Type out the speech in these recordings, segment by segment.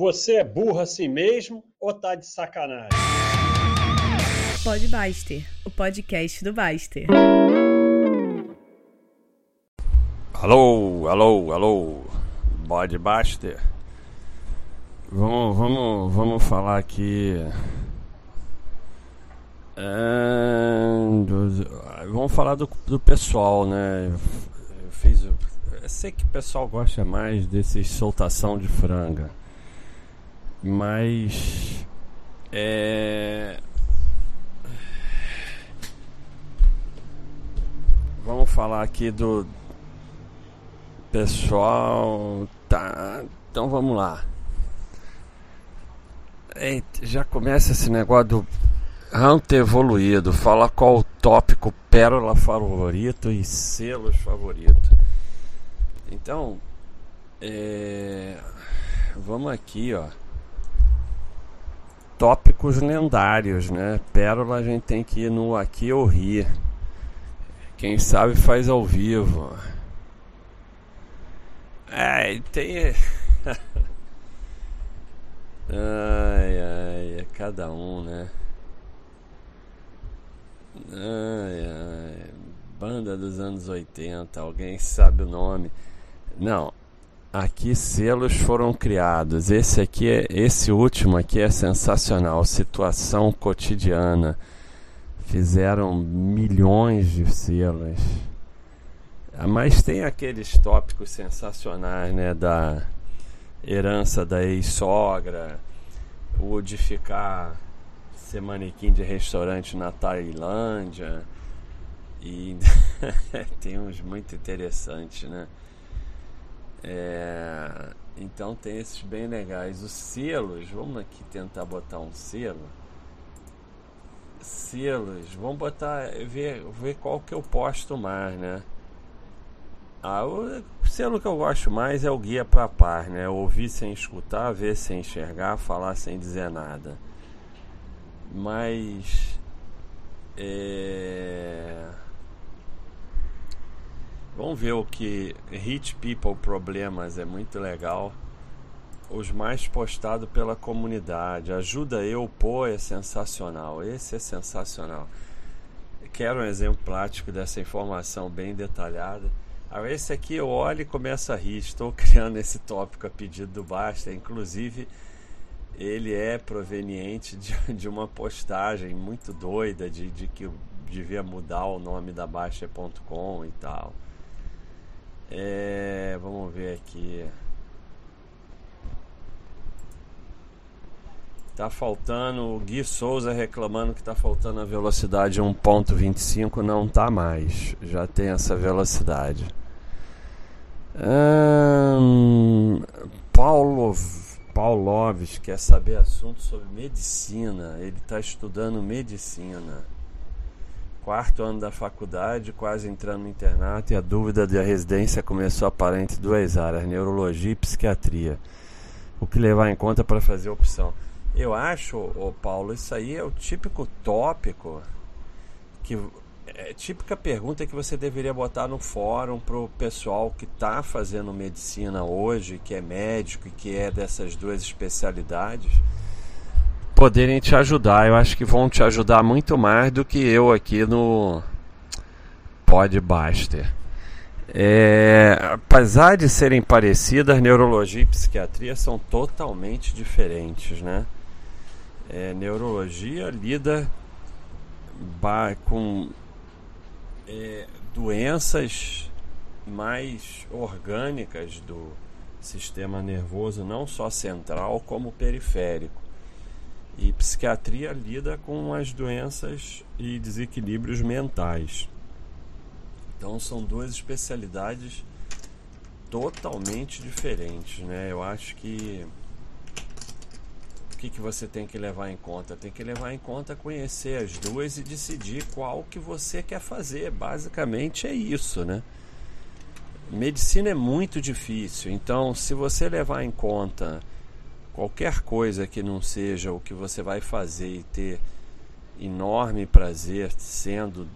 Você é burro assim mesmo ou tá de sacanagem? Pode Baster, o podcast do Baster. Alô, alô, alô, Bode Baster. Vamos, vamos, vamos falar aqui. É, do, vamos falar do, do pessoal, né? Eu fiz, eu sei que o pessoal gosta mais desses soltação de franga, mas é, vamos falar aqui do pessoal. Tá, então vamos lá. Eita, já começa esse negócio do Hunter evoluído. Fala qual o tópico pérola favorito e selos favorito. Então, é... vamos aqui, ó. Tópicos lendários, né? Pérola a gente tem que ir no aqui ou rir. Quem sabe faz ao vivo. É, tem. ai, ai, é cada um, né? Ai, ai. Banda dos anos 80, alguém sabe o nome? Não. Aqui selos foram criados. Esse aqui é esse último aqui é sensacional, situação cotidiana. Fizeram milhões de selos. Ah, mas tem aqueles tópicos sensacionais, né? Da herança da ex-sogra, o de ficar ser manequim de restaurante na Tailândia. E tem uns muito interessantes, né? É, então tem esses bem legais. Os selos, vamos aqui tentar botar um selo selos, vamos botar, ver, ver qual que eu posto mais, né? Ah, o selo que eu gosto mais é o guia para par, né? Ouvir sem escutar, ver sem enxergar, falar sem dizer nada. Mas é... vamos ver o que Hit People Problemas é muito legal os mais postados pela comunidade. Ajuda eu, pô, é sensacional. Esse é sensacional. Quero um exemplo prático dessa informação bem detalhada. Ah, esse aqui eu olho e começo a rir. Estou criando esse tópico a pedido do Basta. Inclusive, ele é proveniente de, de uma postagem muito doida de, de que devia mudar o nome da Baixa.com e tal. É, vamos ver aqui. Tá faltando, o Gui Souza reclamando que tá faltando a velocidade 1.25, não tá mais. Já tem essa velocidade. Hum, Paulo Pauloves quer saber assunto sobre medicina. Ele está estudando medicina. Quarto ano da faculdade, quase entrando no internato, e a dúvida da residência começou a parar entre duas áreas, neurologia e psiquiatria. O que levar em conta para fazer a opção? Eu acho, ô Paulo, isso aí é o típico tópico que é típica pergunta que você deveria botar no fórum pro pessoal que está fazendo medicina hoje, que é médico e que é dessas duas especialidades, poderem te ajudar. Eu acho que vão te ajudar muito mais do que eu aqui no Podbuster. É, apesar de serem parecidas, neurologia e psiquiatria são totalmente diferentes, né? É, neurologia lida com é, doenças mais orgânicas do sistema nervoso, não só central, como periférico. E psiquiatria lida com as doenças e desequilíbrios mentais. Então são duas especialidades totalmente diferentes, né? Eu acho que que, que você tem que levar em conta? Tem que levar em conta conhecer as duas e decidir qual que você quer fazer. Basicamente é isso, né? Medicina é muito difícil, então se você levar em conta qualquer coisa que não seja o que você vai fazer e ter enorme prazer sendo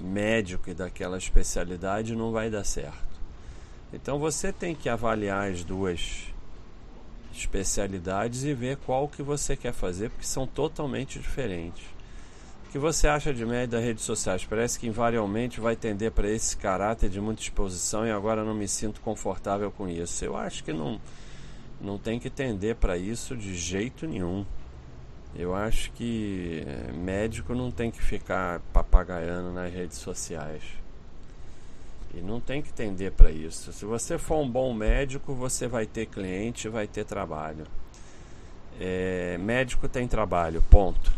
médico e daquela especialidade, não vai dar certo. Então você tem que avaliar as duas especialidades e ver qual que você quer fazer, porque são totalmente diferentes. O que você acha de média das redes sociais? Parece que invariavelmente vai tender para esse caráter de muita exposição e agora não me sinto confortável com isso. Eu acho que não, não tem que tender para isso de jeito nenhum. Eu acho que eh, médico não tem que ficar papagaiando nas redes sociais. E não tem que tender para isso. Se você for um bom médico, você vai ter cliente, vai ter trabalho. É, médico tem trabalho, ponto.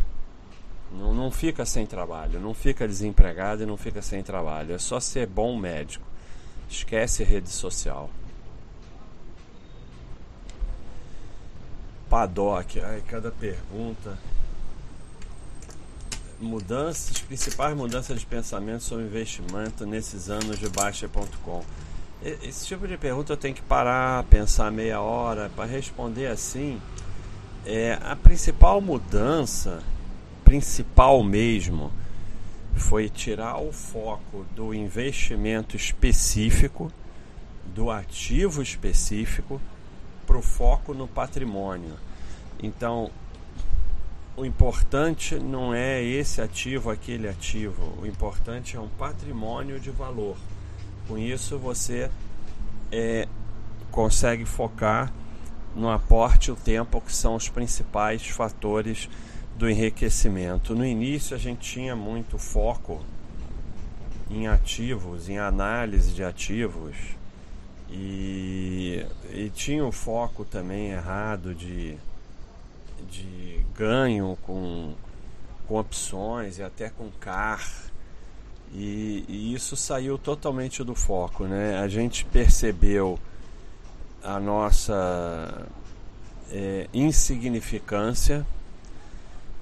Não, não fica sem trabalho, não fica desempregado e não fica sem trabalho. É só ser bom médico. Esquece rede social. Paddock, ai, cada pergunta mudanças, principais mudanças de pensamento sobre investimento nesses anos de Baixa.com. Esse tipo de pergunta eu tenho que parar, pensar meia hora para responder assim. É, a principal mudança, principal mesmo, foi tirar o foco do investimento específico, do ativo específico, para o foco no patrimônio. Então, o importante não é esse ativo, aquele ativo. O importante é um patrimônio de valor. Com isso você é, consegue focar no aporte e o tempo, que são os principais fatores do enriquecimento. No início a gente tinha muito foco em ativos, em análise de ativos. E, e tinha o foco também errado de de ganho com, com opções e até com CAR. E, e, isso saiu totalmente do foco. Né? A gente percebeu a nossa é, insignificância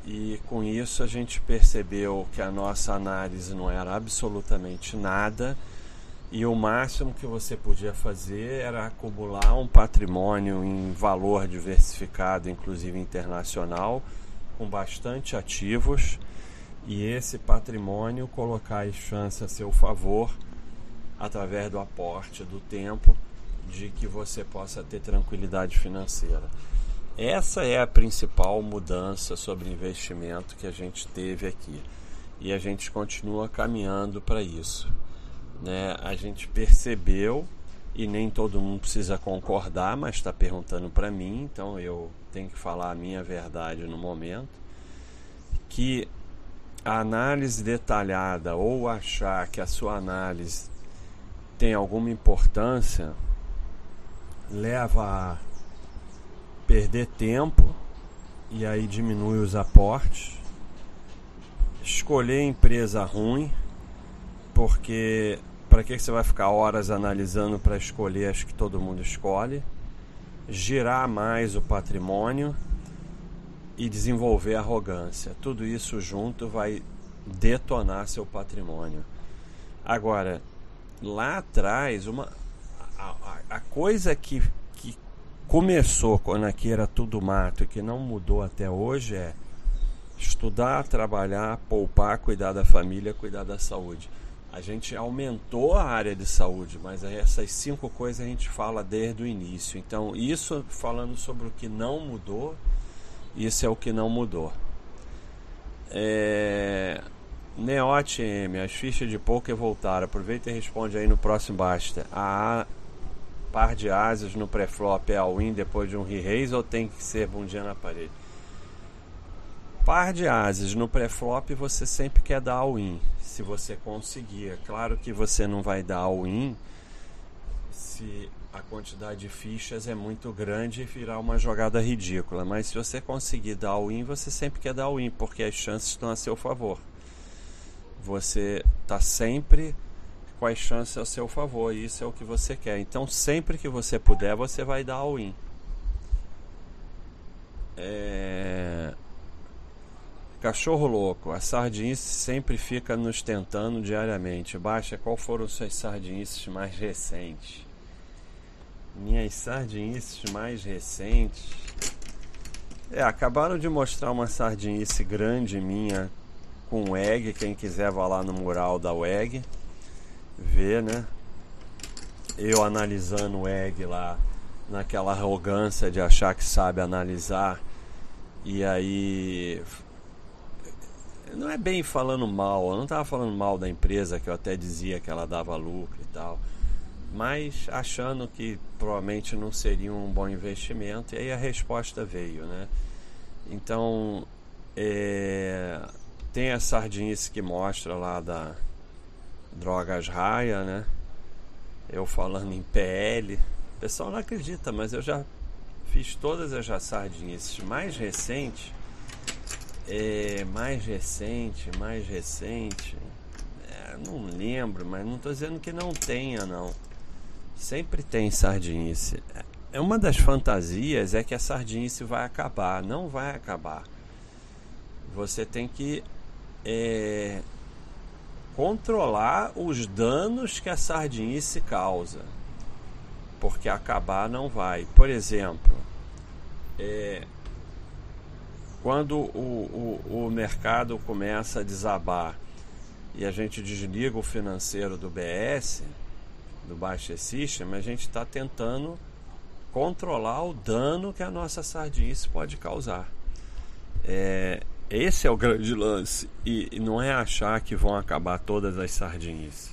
e com isso a gente percebeu que a nossa análise não era absolutamente nada e o máximo que você podia fazer era acumular um patrimônio em valor diversificado, inclusive internacional, com bastante ativos, e esse patrimônio colocar as chances a seu favor através do aporte do tempo de que você possa ter tranquilidade financeira. Essa é a principal mudança sobre investimento que a gente teve aqui. E a gente continua caminhando para isso né, a gente percebeu e nem todo mundo precisa concordar, mas está perguntando para mim, então eu tenho que falar a minha verdade no momento, que a análise detalhada ou achar que a sua análise tem alguma importância leva a perder tempo e aí diminui os aportes, escolher empresa ruim porque para que você vai ficar horas analisando para escolher as que todo mundo escolhe? Girar mais o patrimônio e desenvolver arrogância. Tudo isso junto vai detonar seu patrimônio. Agora, lá atrás, uma, a, a, a coisa que, que começou quando aqui era tudo mato e que não mudou até hoje é estudar, trabalhar, poupar, cuidar da família, cuidar da saúde a gente aumentou a área de saúde, mas essas cinco coisas a gente fala desde o início. Então, isso falando sobre o que não mudou, isso é o que não mudou. É... Neote M, as fichas de poker voltaram. Aproveita e responde aí no próximo basta. A par de asas no pré-flop é all-in depois de um re-raise ou tem que ser bundinha na parede? Par de asas no pré-flop você sempre quer dar all-in se você conseguir. É claro que você não vai dar all-in se a quantidade de fichas é muito grande e virar uma jogada ridícula. Mas se você conseguir dar all-in, você sempre quer dar all-in, porque as chances estão a seu favor. Você está sempre com as chances a seu favor, e isso é o que você quer. Então, sempre que você puder, você vai dar all-in. É... Cachorro louco, a sardinice sempre fica nos tentando diariamente. Baixa, qual foram suas sardinices mais recentes? Minhas sardinices mais recentes. É, acabaram de mostrar uma sardinice grande minha com egg. Quem quiser vá lá no mural da WEG ver, né? Eu analisando o egg lá naquela arrogância de achar que sabe analisar e aí não é bem falando mal, eu não estava falando mal da empresa que eu até dizia que ela dava lucro e tal, mas achando que provavelmente não seria um bom investimento e aí a resposta veio, né? Então é, tem a sardinice que mostra lá da Drogas Raia, né? Eu falando em PL, o pessoal não acredita, mas eu já fiz todas as sardinices mais recente, é, mais recente, mais recente, é, não lembro, mas não estou dizendo que não tenha não. Sempre tem sardinice. É uma das fantasias é que a sardinice vai acabar, não vai acabar. Você tem que é, controlar os danos que a sardinice causa, porque acabar não vai. Por exemplo, é, quando o, o, o mercado começa a desabar e a gente desliga o financeiro do BS, do Baixa System, a gente está tentando controlar o dano que a nossa sardinice pode causar. É, esse é o grande lance. E, e, não é achar que vão acabar todas as sardinhas.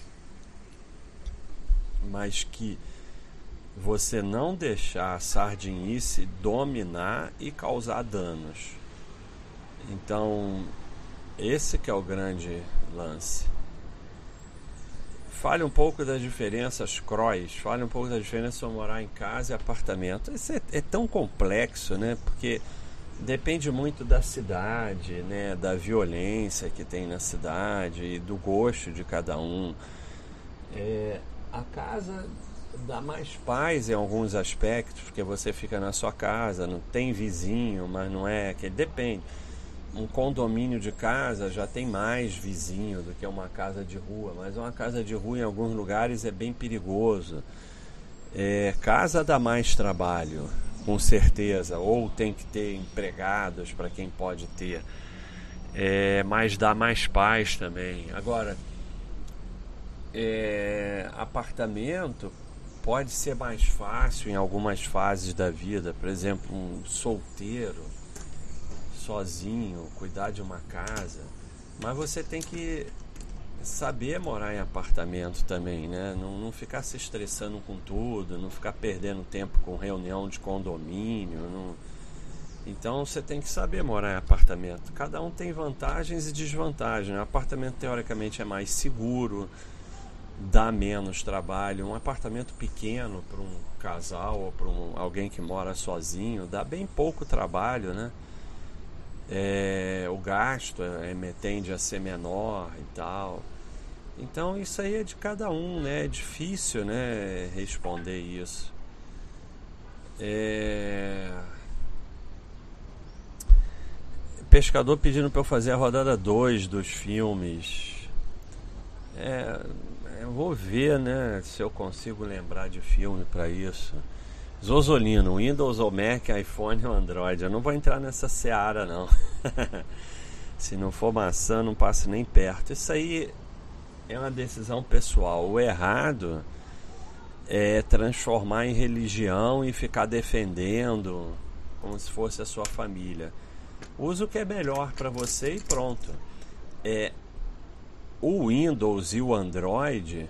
Mas que você não deixar a sardinice dominar e causar danos. Então, esse que é o grande lance. Fale um pouco das diferenças crois, fale um pouco da diferença de morar em casa e apartamento. Isso é, é tão complexo, né? Porque depende muito da cidade, né, da violência que tem na cidade e do gosto de cada um. É, a casa dá mais paz em alguns aspectos, porque você fica na sua casa, não tem vizinho, mas não é que depende. Um condomínio de casa já tem mais vizinho do que uma casa de rua, mas uma casa de rua em alguns lugares é bem perigoso. É, casa dá mais trabalho, com certeza, ou tem que ter empregados para quem pode ter, é, mas dá mais paz também. Agora, é, apartamento pode ser mais fácil em algumas fases da vida, por exemplo, um solteiro, sozinho, cuidar de uma casa, mas você tem que saber morar em apartamento também, né? Não, não ficar se estressando com tudo, não ficar perdendo tempo com reunião de condomínio. Não... Então você tem que saber morar em apartamento. Cada um tem vantagens e desvantagens. O apartamento teoricamente é mais seguro, dá menos trabalho. Um apartamento pequeno para um casal ou para um, alguém que mora sozinho dá bem pouco trabalho, né? É, o gasto é, tende a ser menor e tal. Então isso aí é de cada um, né? É difícil, né? Responder isso. É... Pescador pedindo para eu fazer a rodada 2 dos filmes. É, eu vou ver, né? Se eu consigo lembrar de filme para isso. Zozolino, Windows ou Mac, iPhone ou Android. Eu não vou entrar nessa seara, não. Se não for maçã, não passo nem perto. Isso aí é uma decisão pessoal. O errado é transformar em religião e ficar defendendo como se fosse a sua família. Use o que é melhor para você e pronto. É o Windows e o Android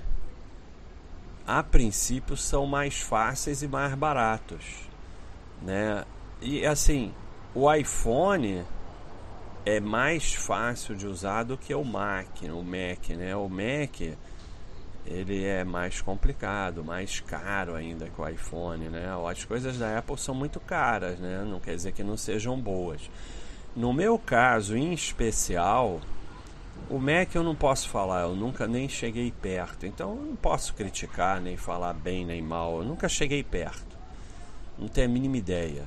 a princípio são mais fáceis e mais baratos, né? E assim, o iPhone é mais fácil de usar do que o Mac, o Mac, né? O Mac ele é mais complicado, mais caro ainda que o iPhone, né? As coisas da Apple são muito caras, né? Não quer dizer que não sejam boas. No meu caso, em especial, o Mac eu não posso falar, eu nunca nem cheguei perto, então eu não posso criticar, nem falar bem nem mal, eu nunca cheguei perto, não tenho a mínima ideia.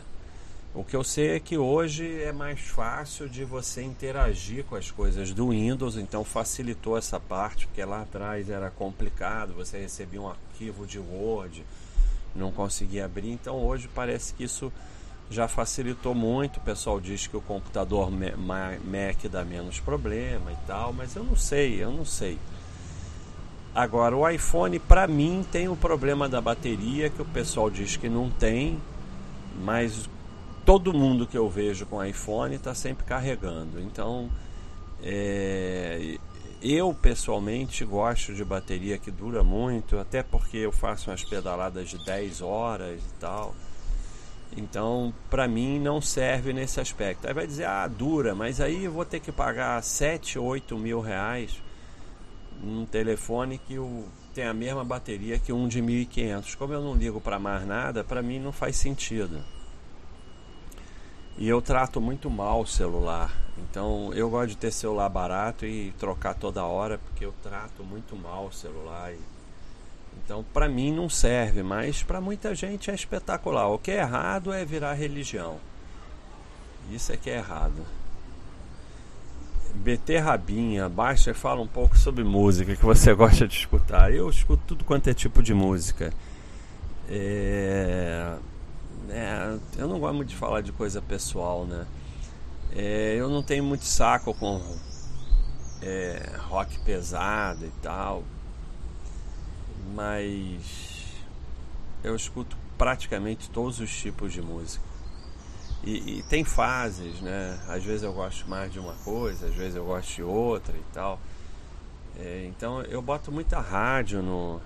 O que eu sei é que hoje é mais fácil de você interagir com as coisas do Windows, então facilitou essa parte, porque lá atrás era complicado, você recebia um arquivo de Word, não conseguia abrir, então hoje parece que isso já facilitou muito. O pessoal diz que o computador Mac dá menos problema e tal, mas eu não sei, eu não sei. Agora, o iPhone, para mim, tem o problema da bateria, que o pessoal diz que não tem, mas todo mundo que eu vejo com iPhone está sempre carregando. Então, é, eu pessoalmente gosto de bateria que dura muito, até porque eu faço umas pedaladas de 10 horas e tal. Então, para mim, não serve nesse aspecto. Aí vai dizer, ah, dura, mas aí eu vou ter que pagar 7, 8 mil reais num telefone que o, tem a mesma bateria que um de 1500. Como eu não ligo para mais nada, para mim não faz sentido. E eu trato muito mal o celular. Então eu gosto de ter celular barato e trocar toda hora porque eu trato muito mal o celular. E... Então para mim não serve, mas para muita gente é espetacular. O que é errado é virar religião. Isso é que é errado. BT Rabinha, baixa e fala um pouco sobre música que você gosta de escutar. Eu escuto tudo quanto é tipo de música. É... É, eu não gosto muito de falar de coisa pessoal, né? É, eu não tenho muito saco com é, rock pesado e tal, mas eu escuto praticamente todos os tipos de música. E, e, tem fases, né? Às vezes eu gosto mais de uma coisa, às vezes eu gosto de outra e tal. É, então eu boto muita rádio no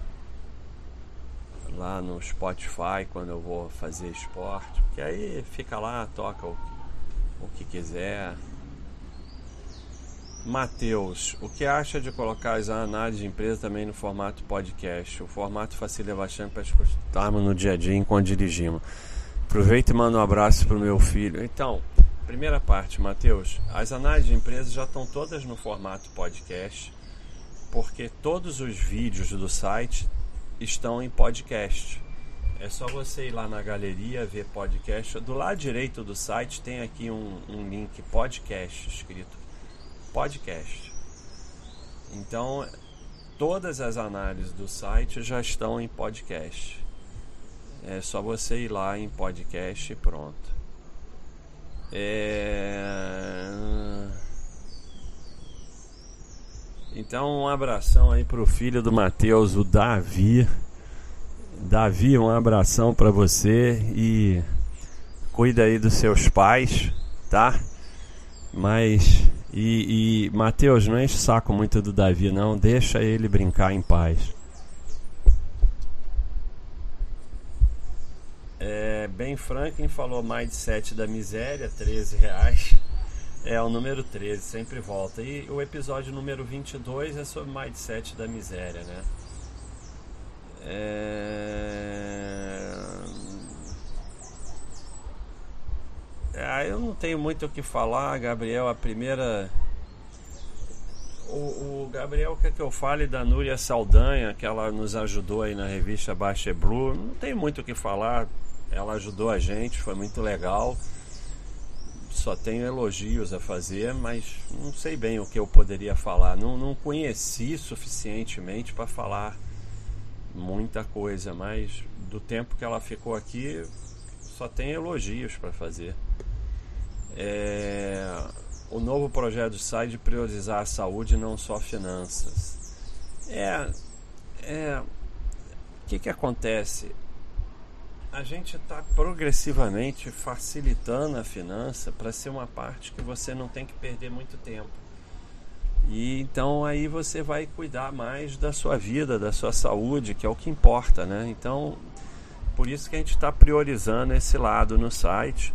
lá no Spotify quando eu vou fazer esporte, porque aí fica lá, toca o, o que quiser. Matheus, o que acha de colocar as análises de empresa também no formato podcast? O formato facilita bastante para escutarmos no dia a dia enquanto dirigimos. Aproveita e manda um abraço para o meu filho. Então, primeira parte, Matheus. As análises de empresa já estão todas no formato podcast, porque todos os vídeos do site estão em podcast. É só você ir lá na galeria ver podcast. Do lado direito do site tem aqui um, um link podcast escrito podcast. Então, todas as análises do site já estão em podcast. É só você ir lá em podcast e pronto. É... Então um abração aí pro filho do Matheus, o Davi. Davi, um abração para você e cuida aí dos seus pais, tá? Mas e, e Matheus, não enche o saco muito do Davi não, deixa ele brincar em paz. É, ben Franklin falou Mindset da Miséria, 13 reais. É o número 13, sempre volta. E o episódio número 22 é sobre Mindset da Miséria, né? É... Ah, eu não tenho muito o que falar, Gabriel. A primeira. O, o, Gabriel quer que eu fale da Núria Saldanha, que ela nos ajudou aí na revista Baixa Blue. Não tem muito o que falar ela ajudou a gente, foi muito legal. Só tenho elogios a fazer, mas não sei bem o que eu poderia falar. Não, não conheci suficientemente para falar muita coisa, mas do tempo que ela ficou aqui, só tem elogios para fazer. É, o novo projeto sai de priorizar a saúde não só finanças. É, é, o que, que acontece? a gente está progressivamente facilitando a finança para ser uma parte que você não tem que perder muito tempo. E então aí você vai cuidar mais da sua vida, da sua saúde, que é o que importa, né? Então, por isso que a gente está priorizando esse lado no site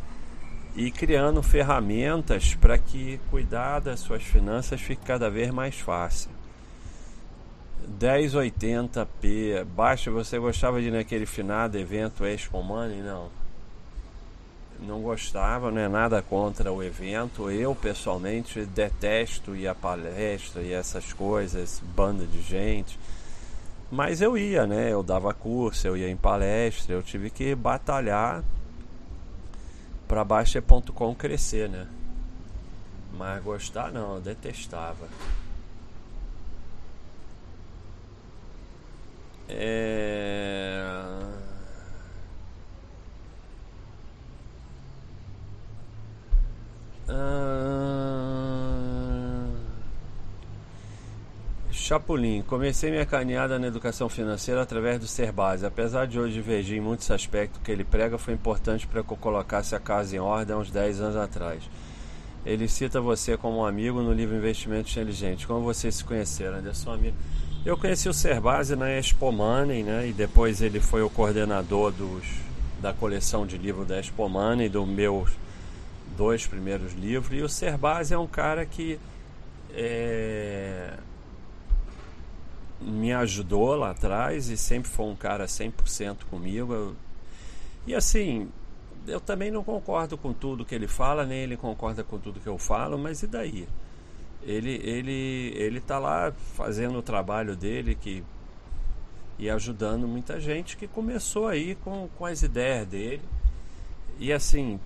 e criando ferramentas para que cuidar das suas finanças fique cada vez mais fácil. 1080p. Baixa, você gostava de ir naquele finado evento Expo Money? Não. Não gostava, não é nada contra o evento. Eu pessoalmente detesto ir à palestra e essas coisas, banda de gente. Mas eu ia, né? Eu dava curso, eu ia em palestra, eu tive que batalhar para Baixa.com crescer, né? Mas gostar não, detestava. É... Ah... Chapolin, comecei minha caminhada na educação financeira através do Ser Base. Apesar de hoje divergir em muitos aspectos que ele prega, foi importante para que eu colocasse a casa em ordem há uns 10 anos atrás. Ele cita você como um amigo no livro Investimento Inteligente. Como vocês se conheceram, Anderson? Amigo. Eu conheci o Ser Base na Expo Money, né? E depois ele foi o coordenador dos, da coleção de livros da Expo Money, dos meus dois primeiros livros. E o Ser Base é um cara que é, me ajudou lá atrás e sempre foi um cara 100% comigo. E assim, eu também não concordo com tudo que ele fala, nem ele concorda com tudo que eu falo, mas e daí? Ele ele ele tá lá fazendo o trabalho dele que e ajudando muita gente que começou aí com, com as ideias dele. E assim,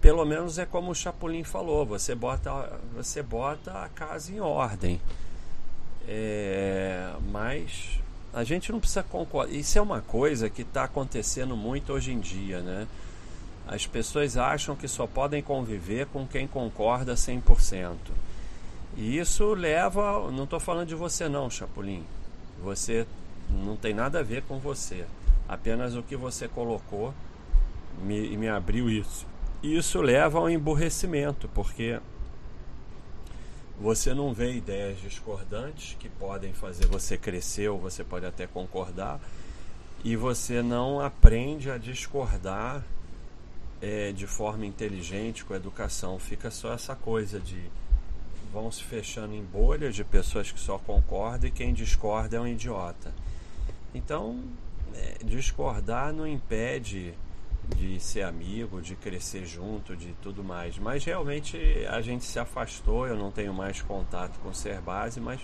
pelo menos é como o Chapolin falou, você bota você bota a casa em ordem. É, mas a gente não precisa concordar. Isso é uma coisa que está acontecendo muito hoje em dia, né? As pessoas acham que só podem conviver com quem concorda 100%. E isso leva. Não estou falando de você, não, Chapolin. Você não tem nada a ver com você. Apenas o que você colocou me, me abriu isso. Isso leva ao emburrecimento, porque você não vê ideias discordantes que podem fazer você crescer ou você pode até concordar, e você não aprende a discordar é, de forma inteligente com a educação. Fica só essa coisa de vão se fechando em bolhas de pessoas que só concordam e quem discorda é um idiota. Então, é, discordar não impede de ser amigo, de crescer junto, de tudo mais. Mas realmente a gente se afastou, eu não tenho mais contato com o Ser Base, mas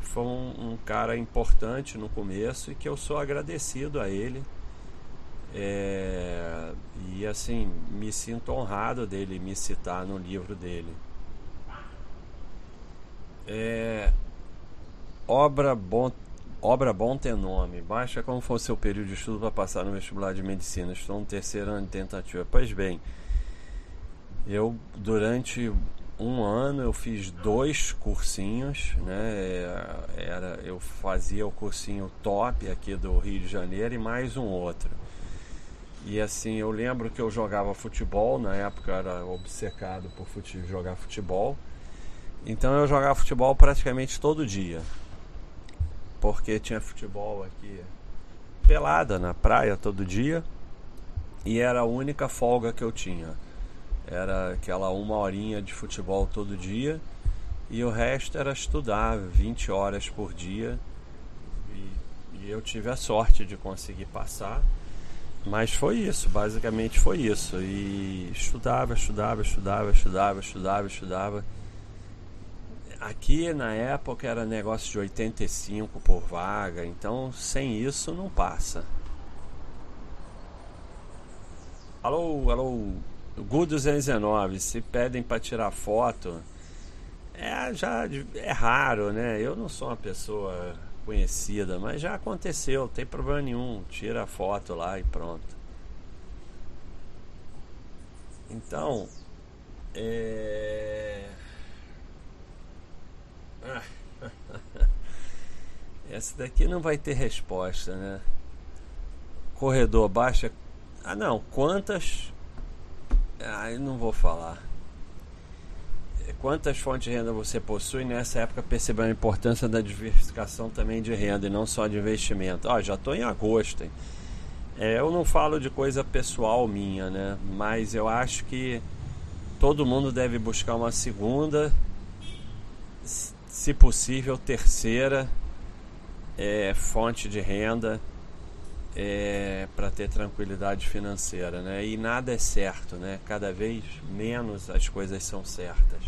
foi um, um cara importante no começo e que eu sou agradecido a ele. É, e assim, me sinto honrado dele me citar no livro dele. É, obra bom Obra bom tem nome. Baixa como for seu período de estudo para passar no vestibular de medicina. Estou no terceiro ano de tentativa. Pois bem, eu durante um ano eu fiz dois cursinhos, né? Era, eu fazia o cursinho top aqui do Rio de Janeiro e mais um outro. E assim, eu lembro que eu jogava futebol, na época eu era obcecado por fute jogar futebol. Então eu jogava futebol praticamente todo dia porque tinha futebol aqui pelada na praia todo dia e era a única folga que eu tinha. Era aquela uma horinha de futebol todo dia e o resto era estudar 20 horas por dia. E, e eu tive a sorte de conseguir passar. Mas foi isso, basicamente foi isso. E estudava, estudava, estudava, estudava, estudava, estudava. Aqui na época era negócio de 85 por vaga, então sem isso não passa. Alô, alô, Gu 219, se pedem para tirar foto, é já é raro, né? Eu não sou uma pessoa conhecida, mas já aconteceu, não tem problema nenhum, tira a foto lá e pronto. Então, é Essa daqui não vai ter resposta, né? Corredor baixa. Ah, não. Quantas. Ah, eu não vou falar. Quantas fontes de renda você possui? Nessa época percebeu a importância da diversificação também de renda e não só de investimento. Ah, já estou em agosto. Hein? É, eu não falo de coisa pessoal minha, né? Mas eu acho que todo mundo deve buscar uma segunda se possível, terceira é, fonte de renda é, para ter tranquilidade financeira, né? E nada é certo, né? Cada vez menos as coisas são certas.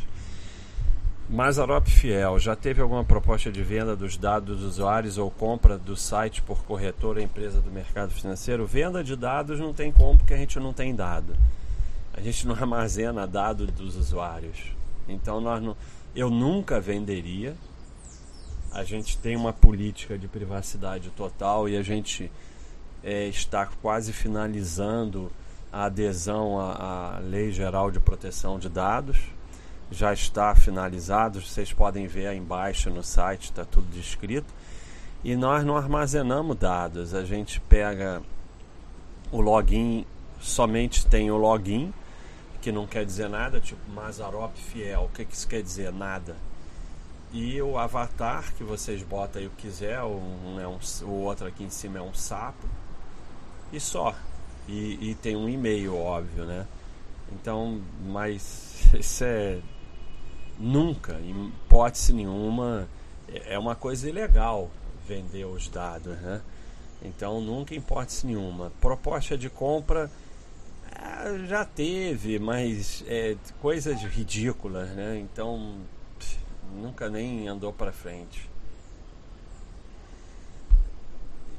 Mazarop Fiel, já teve alguma proposta de venda dos dados dos usuários ou compra do site por corretora empresa do mercado financeiro? Venda de dados não tem como porque a gente não tem dado. A gente não armazena dados dos usuários. Então nós não eu nunca venderia. A gente tem uma política de privacidade total e a gente é, está quase finalizando a adesão à, à Lei Geral de Proteção de Dados. já está finalizado. Vocês podem ver aí embaixo no site, está tudo descrito. E nós não armazenamos dados. A gente pega o login, somente tem o login, que não quer dizer nada, tipo Mazarop Fiel. O que, que isso quer dizer? Nada. E o avatar que vocês botam aí o que quiser, um, é um, o outro aqui em cima é um sapo. E só. E, e tem um e-mail, óbvio, né? Então, mas isso é nunca, em hipótese nenhuma, é, é uma coisa ilegal vender os dados, né? Então nunca em hipótese nenhuma. Proposta de compra já teve, mas é, coisas ridículas, né? Então nunca nem andou para frente.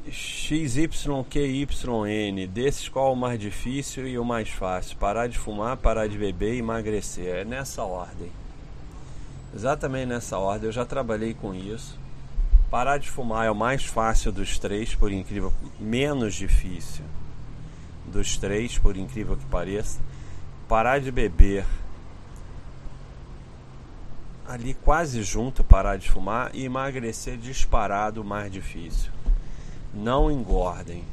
XYQYN, desses qual o mais difícil e o mais fácil? Parar de fumar, parar de beber e emagrecer. É nessa ordem. Exatamente nessa ordem. Eu já trabalhei com isso. Parar de fumar é o mais fácil dos três, por incrível, menos difícil dos três, por incrível que pareça. Parar de beber ali quase junto parar de fumar e emagrecer disparado mais difícil não engordem.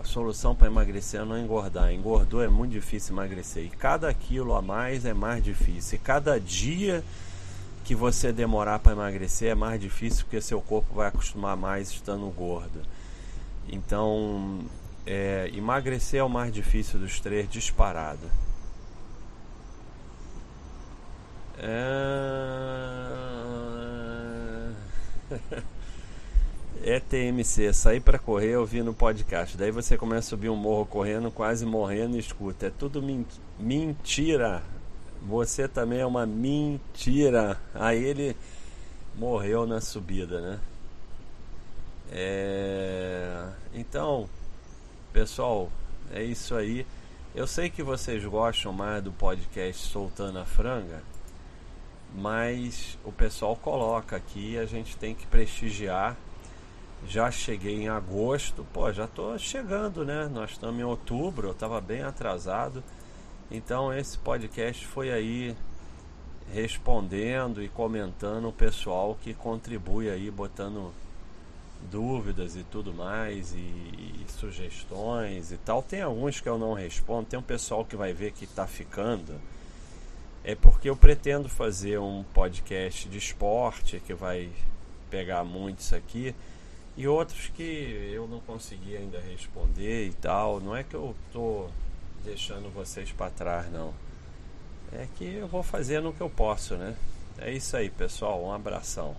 A solução para emagrecer é não engordar. Engordou é muito difícil emagrecer. E cada quilo a mais é mais difícil. E cada dia que você demorar para emagrecer é mais difícil porque seu corpo vai acostumar mais estando gordo. Então, é, emagrecer é o mais difícil dos três, disparado. É... ETMC, sair para correr ouvindo podcast. Daí você começa a subir um morro correndo, quase morrendo e escuta. É tudo mentira. Você também é uma mentira. Aí ele morreu na subida, né? É... Então, pessoal, é isso aí. Eu sei que vocês gostam mais do podcast Soltando a Franga, mas o pessoal coloca aqui, a gente tem que prestigiar já cheguei em agosto, pô, já tô chegando, né? Nós estamos em outubro, eu estava bem atrasado. Então esse podcast foi aí respondendo e comentando o pessoal que contribui aí, botando dúvidas e tudo mais, e, e, sugestões e tal. Tem alguns que eu não respondo, tem um pessoal que vai ver que está ficando. É porque eu pretendo fazer um podcast de esporte que vai pegar muito isso aqui e outros que eu não consegui ainda responder e tal. Não é que eu tô deixando vocês para trás, não. É que eu vou fazendo o que eu posso, né? É isso aí, pessoal. Um abração.